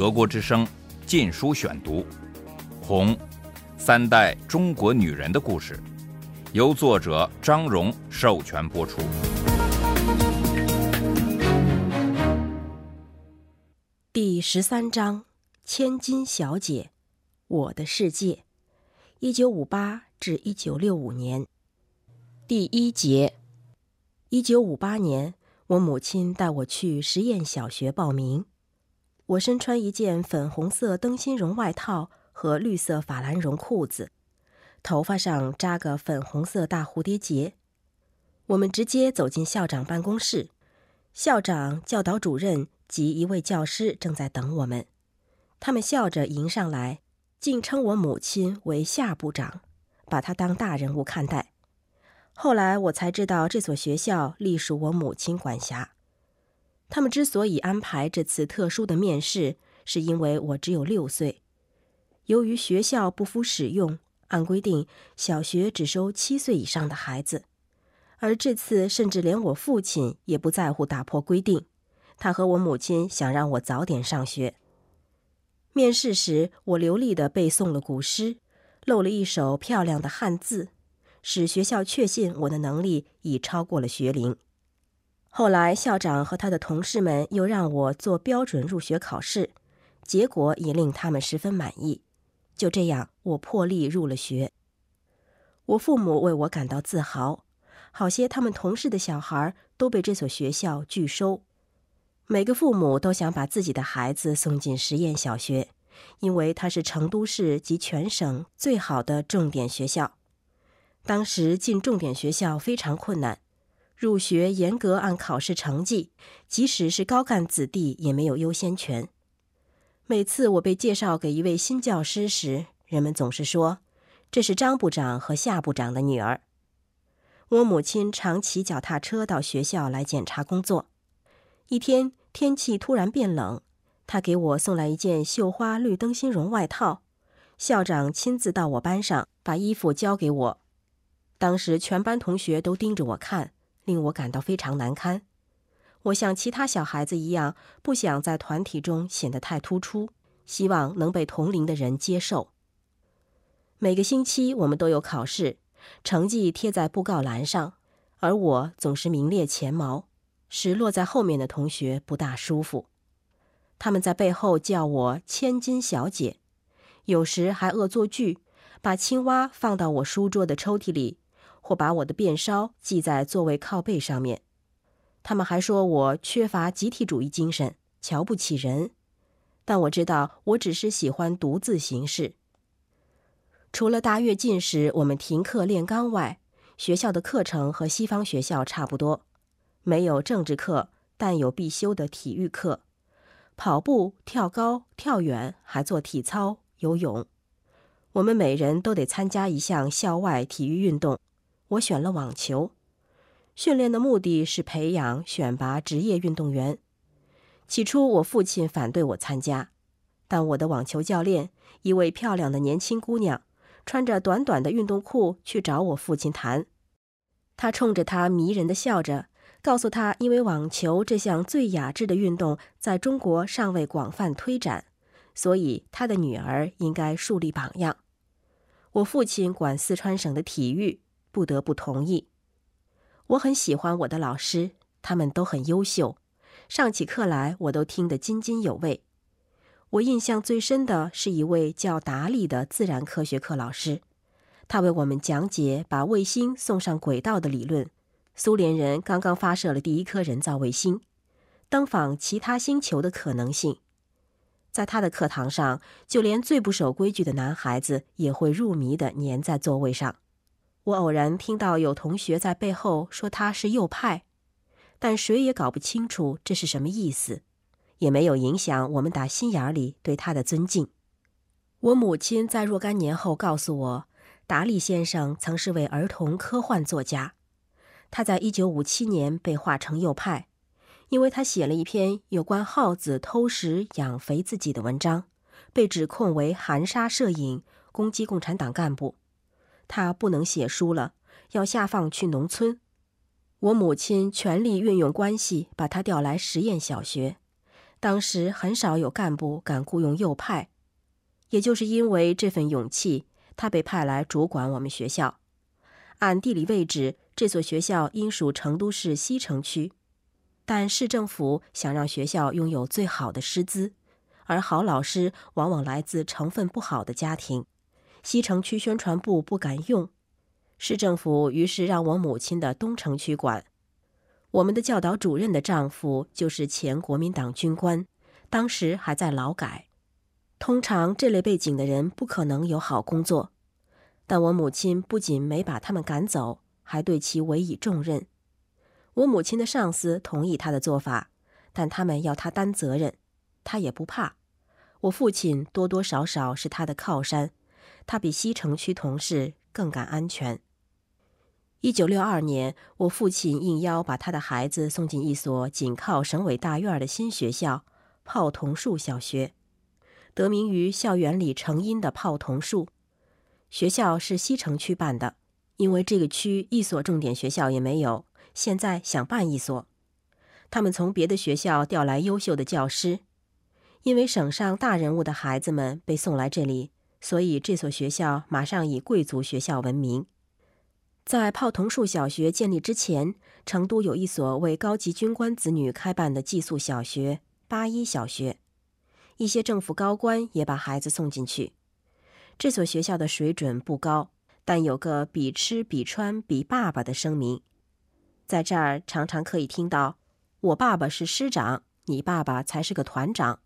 德国之声《禁书选读》，《红》，三代中国女人的故事，由作者张荣授权播出。第十三章：千金小姐，我的世界，一九五八至一九六五年。第一节：一九五八年，我母亲带我去实验小学报名。我身穿一件粉红色灯芯绒外套和绿色法兰绒裤子，头发上扎个粉红色大蝴蝶结。我们直接走进校长办公室，校长、教导主任及一位教师正在等我们。他们笑着迎上来，竟称我母亲为夏部长，把她当大人物看待。后来我才知道，这所学校隶属我母亲管辖。他们之所以安排这次特殊的面试，是因为我只有六岁。由于学校不敷使用，按规定小学只收七岁以上的孩子，而这次甚至连我父亲也不在乎打破规定，他和我母亲想让我早点上学。面试时，我流利地背诵了古诗，漏了一手漂亮的汉字，使学校确信我的能力已超过了学龄。后来，校长和他的同事们又让我做标准入学考试，结果也令他们十分满意。就这样，我破例入了学。我父母为我感到自豪，好些他们同事的小孩都被这所学校拒收。每个父母都想把自己的孩子送进实验小学，因为它是成都市及全省最好的重点学校。当时进重点学校非常困难。入学严格按考试成绩，即使是高干子弟也没有优先权。每次我被介绍给一位新教师时，人们总是说：“这是张部长和夏部长的女儿。”我母亲常骑脚踏车到学校来检查工作。一天天气突然变冷，她给我送来一件绣花绿灯芯绒外套。校长亲自到我班上把衣服交给我。当时全班同学都盯着我看。令我感到非常难堪。我像其他小孩子一样，不想在团体中显得太突出，希望能被同龄的人接受。每个星期我们都有考试，成绩贴在布告栏上，而我总是名列前茅，使落在后面的同学不大舒服。他们在背后叫我“千金小姐”，有时还恶作剧，把青蛙放到我书桌的抽屉里。或把我的便烧系在座位靠背上面，他们还说我缺乏集体主义精神，瞧不起人。但我知道，我只是喜欢独自行事。除了大跃进时我们停课炼钢外，学校的课程和西方学校差不多，没有政治课，但有必修的体育课，跑步、跳高、跳远，还做体操、游泳。我们每人都得参加一项校外体育运动。我选了网球，训练的目的是培养选拔职业运动员。起初，我父亲反对我参加，但我的网球教练，一位漂亮的年轻姑娘，穿着短短的运动裤去找我父亲谈。他冲着他迷人的笑着，告诉他，因为网球这项最雅致的运动在中国尚未广泛推展，所以他的女儿应该树立榜样。我父亲管四川省的体育。不得不同意。我很喜欢我的老师，他们都很优秀，上起课来我都听得津津有味。我印象最深的是一位叫达利的自然科学课老师，他为我们讲解把卫星送上轨道的理论。苏联人刚刚发射了第一颗人造卫星，登访其他星球的可能性。在他的课堂上，就连最不守规矩的男孩子也会入迷地粘在座位上。我偶然听到有同学在背后说他是右派，但谁也搞不清楚这是什么意思，也没有影响我们打心眼里对他的尊敬。我母亲在若干年后告诉我，达利先生曾是位儿童科幻作家，他在一九五七年被划成右派，因为他写了一篇有关耗子偷食养肥自己的文章，被指控为含沙射影，攻击共产党干部。他不能写书了，要下放去农村。我母亲全力运用关系，把他调来实验小学。当时很少有干部敢雇佣右派，也就是因为这份勇气，他被派来主管我们学校。按地理位置，这所学校应属成都市西城区，但市政府想让学校拥有最好的师资，而好老师往往来自成分不好的家庭，西城区宣传部不敢用，市政府于是让我母亲的东城区管。我们的教导主任的丈夫就是前国民党军官，当时还在劳改。通常这类背景的人不可能有好工作。但我母亲不仅没把他们赶走，还对其委以重任。我母亲的上司同意他的做法，但他们要他担责任，他也不怕。我父亲多多少少是他的靠山，他比西城区同事更感安全。一九六二年，我父亲应邀把他的孩子送进一所紧靠省委大院的新学校——泡桐树小学，得名于校园里成荫的泡桐树。学校是西城区办的，因为这个区一所重点学校也没有。现在想办一所，他们从别的学校调来优秀的教师，因为省上大人物的孩子们被送来这里，所以这所学校马上以贵族学校闻名。在泡桐树小学建立之前，成都有一所为高级军官子女开办的寄宿小学——八一小学，一些政府高官也把孩子送进去。这所学校的水准不高，但有个比吃比穿比爸爸的声明，在这儿常常可以听到：“我爸爸是师长，你爸爸才是个团长。”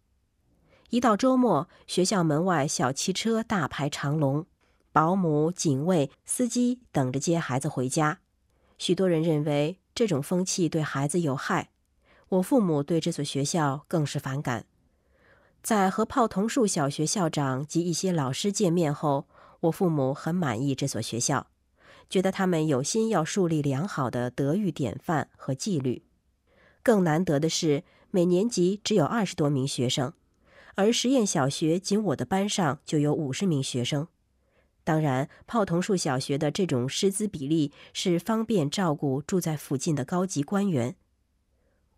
一到周末，学校门外小汽车大排长龙，保姆、警卫、司机等着接孩子回家。许多人认为这种风气对孩子有害，我父母对这所学校更是反感。在和泡桐树小学校长及一些老师见面后，我父母很满意这所学校，觉得他们有心要树立良好的德育典范和纪律。更难得的是，每年级只有二十多名学生，而实验小学仅我的班上就有五十名学生。当然，泡桐树小学的这种师资比例是方便照顾住在附近的高级官员。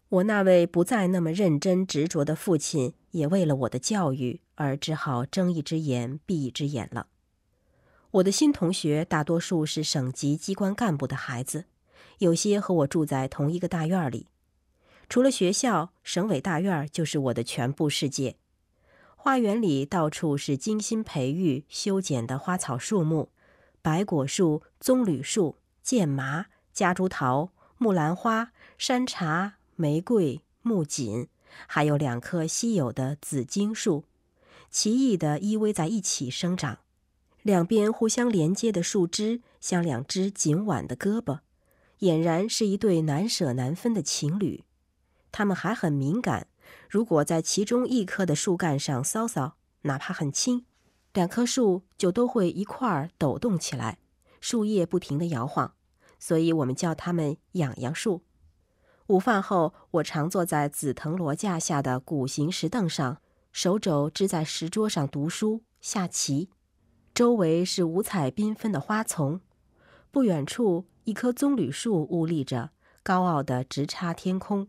我那位不再那么认真执着的父亲，也为了我的教育而只好睁一只眼闭一只眼了。我的新同学大多数是省级机关干部的孩子，有些和我住在同一个大院里。除了学校，省委大院就是我的全部世界。花园里到处是精心培育、修剪的花草树木，白果树、棕榈树、剑麻、夹竹桃、木兰花、山茶。玫瑰、木槿，还有两棵稀有的紫荆树，奇异的依偎在一起生长，两边互相连接的树枝像两只紧挽的胳膊，俨然是一对难舍难分的情侣。它们还很敏感，如果在其中一棵的树干上搔搔，哪怕很轻，两棵树就都会一块儿抖动起来，树叶不停地摇晃，所以我们叫它们“痒痒树”。午饭后，我常坐在紫藤萝架下的古形石凳上，手肘支在石桌上读书、下棋。周围是五彩缤纷的花丛，不远处一棵棕榈树兀立着，高傲的直插天空。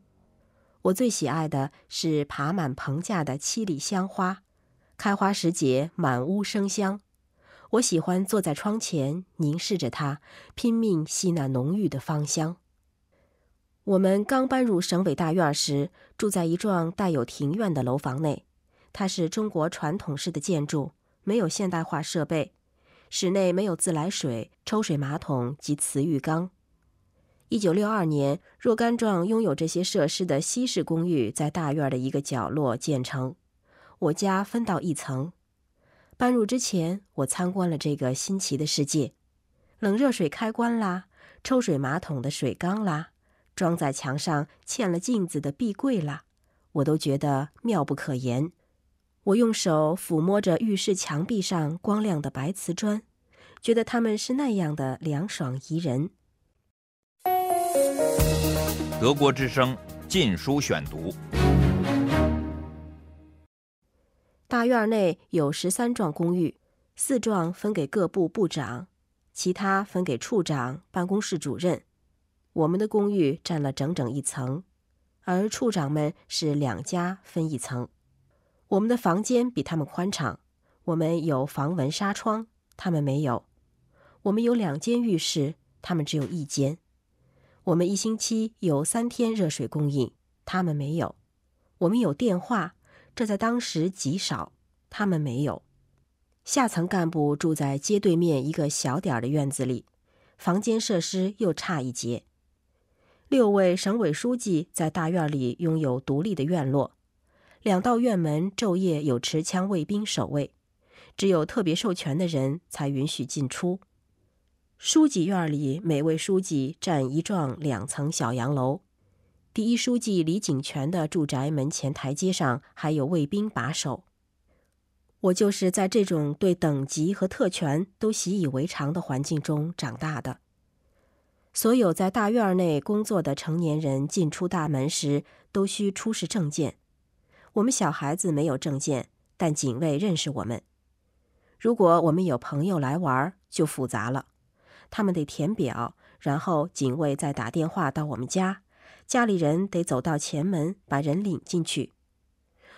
我最喜爱的是爬满棚架的七里香花，开花时节满屋生香。我喜欢坐在窗前凝视着它，拼命吸那浓郁的芳香。我们刚搬入省委大院时，住在一幢带有庭院的楼房内。它是中国传统式的建筑，没有现代化设备，室内没有自来水、抽水马桶及瓷浴缸。一九六二年，若干幢拥有这些设施的西式公寓在大院的一个角落建成，我家分到一层。搬入之前，我参观了这个新奇的世界：冷热水开关啦，抽水马桶的水缸啦。装在墙上嵌了镜子的壁柜啦，我都觉得妙不可言。我用手抚摸着浴室墙壁上光亮的白瓷砖，觉得它们是那样的凉爽宜人。德国之声《禁书选读》。大院内有十三幢公寓，四幢分给各部部长，其他分给处长、办公室主任。我们的公寓占了整整一层，而处长们是两家分一层。我们的房间比他们宽敞，我们有防蚊纱窗，他们没有。我们有两间浴室，他们只有一间。我们一星期有三天热水供应，他们没有。我们有电话，这在当时极少，他们没有。下层干部住在街对面一个小点儿的院子里，房间设施又差一截。六位省委书记在大院里拥有独立的院落，两道院门昼夜有持枪卫兵守卫，只有特别授权的人才允许进出。书记院里每位书记占一幢两层小洋楼，第一书记李景泉的住宅门前台阶上还有卫兵把守。我就是在这种对等级和特权都习以为常的环境中长大的。所有在大院内工作的成年人进出大门时都需出示证件。我们小孩子没有证件，但警卫认识我们。如果我们有朋友来玩，就复杂了，他们得填表，然后警卫再打电话到我们家，家里人得走到前门把人领进去。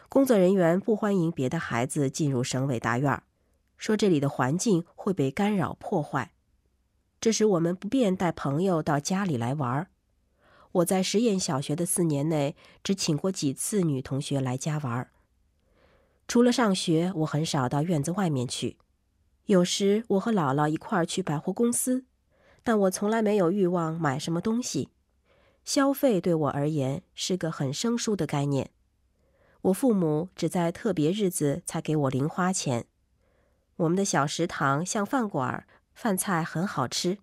工作人员不欢迎别的孩子进入省委大院儿，说这里的环境会被干扰破坏。这使我们不便带朋友到家里来玩儿。我在实验小学的四年内，只请过几次女同学来家玩儿。除了上学，我很少到院子外面去。有时我和姥姥一块儿去百货公司，但我从来没有欲望买什么东西。消费对我而言是个很生疏的概念。我父母只在特别日子才给我零花钱。我们的小食堂像饭馆。饭菜很好吃，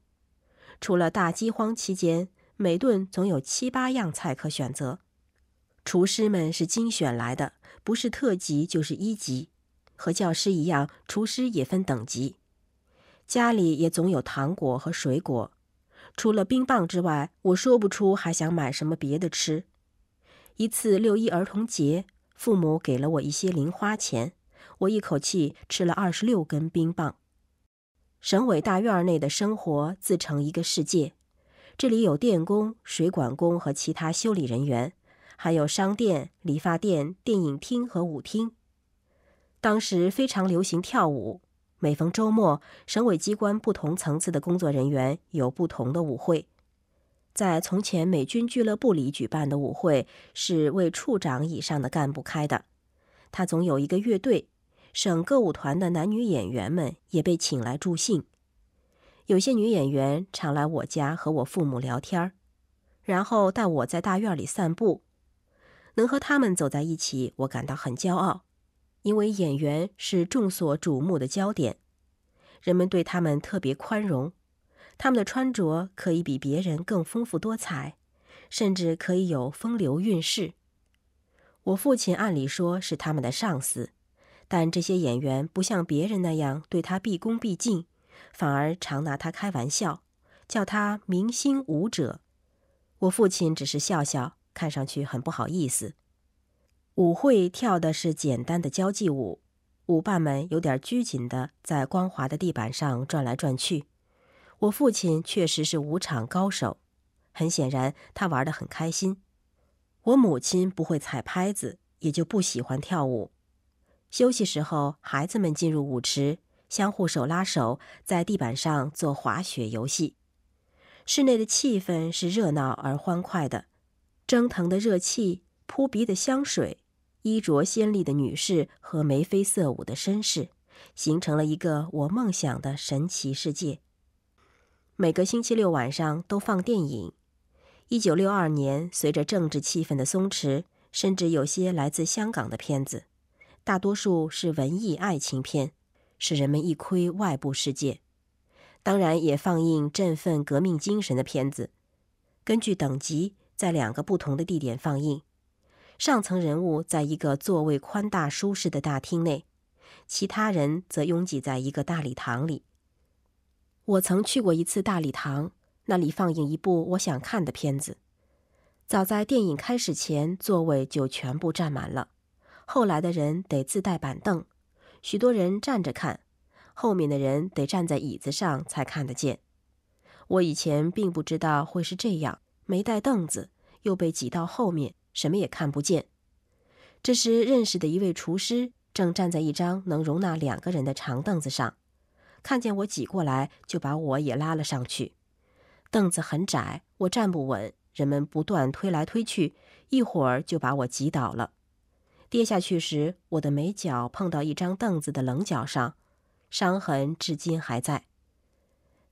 除了大饥荒期间，每顿总有七八样菜可选择。厨师们是精选来的，不是特级就是一级。和教师一样，厨师也分等级。家里也总有糖果和水果，除了冰棒之外，我说不出还想买什么别的吃。一次六一儿童节，父母给了我一些零花钱，我一口气吃了二十六根冰棒。省委大院内的生活自成一个世界，这里有电工、水管工和其他修理人员，还有商店、理发店、电影厅和舞厅。当时非常流行跳舞，每逢周末，省委机关不同层次的工作人员有不同的舞会。在从前美军俱乐部里举办的舞会是为处长以上的干部开的，他总有一个乐队。省歌舞团的男女演员们也被请来助兴，有些女演员常来我家和我父母聊天然后带我在大院里散步。能和他们走在一起，我感到很骄傲，因为演员是众所瞩目的焦点，人们对他们特别宽容，他们的穿着可以比别人更丰富多彩，甚至可以有风流韵事。我父亲按理说是他们的上司。但这些演员不像别人那样对他毕恭毕敬，反而常拿他开玩笑，叫他“明星舞者”。我父亲只是笑笑，看上去很不好意思。舞会跳的是简单的交际舞，舞伴们有点拘谨的在光滑的地板上转来转去。我父亲确实是舞场高手，很显然他玩得很开心。我母亲不会踩拍子，也就不喜欢跳舞。休息时候，孩子们进入舞池，相互手拉手，在地板上做滑雪游戏。室内的气氛是热闹而欢快的，蒸腾的热气、扑鼻的香水、衣着鲜丽的女士和眉飞色舞的绅士，形成了一个我梦想的神奇世界。每个星期六晚上都放电影。一九六二年，随着政治气氛的松弛，甚至有些来自香港的片子。大多数是文艺爱情片，使人们一窥外部世界。当然，也放映振奋革命精神的片子。根据等级，在两个不同的地点放映。上层人物在一个座位宽大舒适的大厅内，其他人则拥挤在一个大礼堂里。我曾去过一次大礼堂，那里放映一部我想看的片子。早在电影开始前，座位就全部占满了。后来的人得自带板凳，许多人站着看，后面的人得站在椅子上才看得见。我以前并不知道会是这样，没带凳子，又被挤到后面，什么也看不见。这时，认识的一位厨师正站在一张能容纳两个人的长凳子上，看见我挤过来，就把我也拉了上去。凳子很窄，我站不稳，人们不断推来推去，一会儿就把我挤倒了。跌下去时，我的眉角碰到一张凳子的棱角上，伤痕至今还在。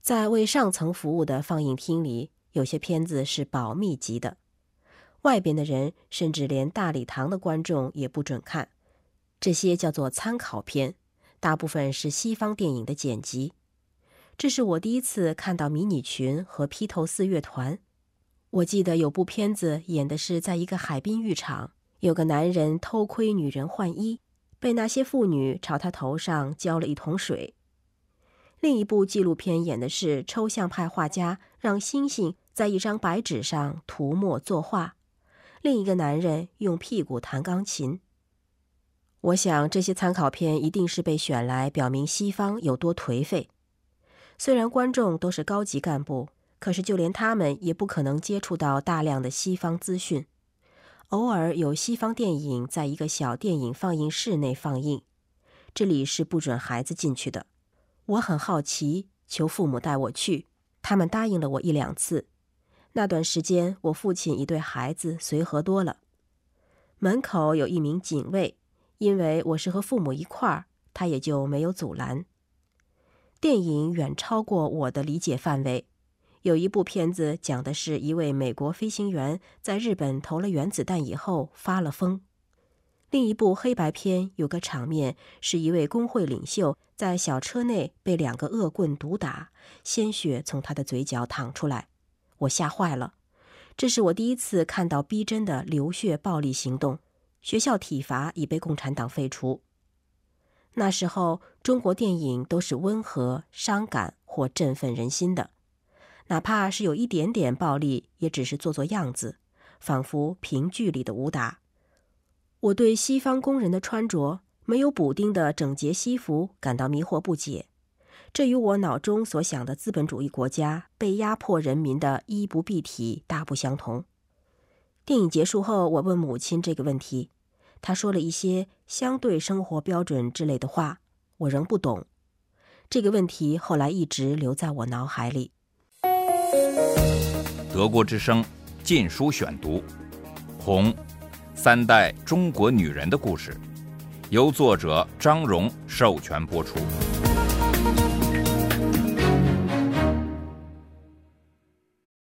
在为上层服务的放映厅里，有些片子是保密级的。外边的人，甚至连大礼堂的观众也不准看。这些叫做参考片，大部分是西方电影的剪辑。这是我第一次看到迷你裙和披头四乐团。我记得有部片子演的是在一个海滨浴场，有个男人偷窥女人换衣，被那些妇女朝他头上浇了一桶水。另一部纪录片演的是抽象派画家让星星在一张白纸上涂墨作画。另一个男人用屁股弹钢琴。我想这些参考片一定是被选来表明西方有多颓废。虽然观众都是高级干部，可是就连他们也不可能接触到大量的西方资讯。偶尔有西方电影在一个小电影放映室内放映，这里是不准孩子进去的。我很好奇，求父母带我去，他们答应了我一两次。那段时间，我父亲已对孩子随和多了。门口有一名警卫，因为我是和父母一块儿，他也就没有阻拦。电影远超过我的理解范围。有一部片子讲的是一位美国飞行员在日本投了原子弹以后发了疯。另一部黑白片有个场面是一位工会领袖在小车内被两个恶棍毒打，鲜血从他的嘴角淌出来。我吓坏了，这是我第一次看到逼真的流血暴力行动。学校体罚已被共产党废除。那时候，中国电影都是温和、伤感或振奋人心的，哪怕是有一点点暴力，也只是做做样子，仿佛评剧里的武打。我对西方工人的穿着没有补丁的整洁西服感到迷惑不解。这与我脑中所想的资本主义国家被压迫人民的衣不蔽体大不相同。电影结束后，我问母亲这个问题，她说了一些相对生活标准之类的话，我仍不懂。这个问题后来一直留在我脑海里。德国之声《禁书选读》，《红三代中国女人的故事》，由作者张荣授权播出。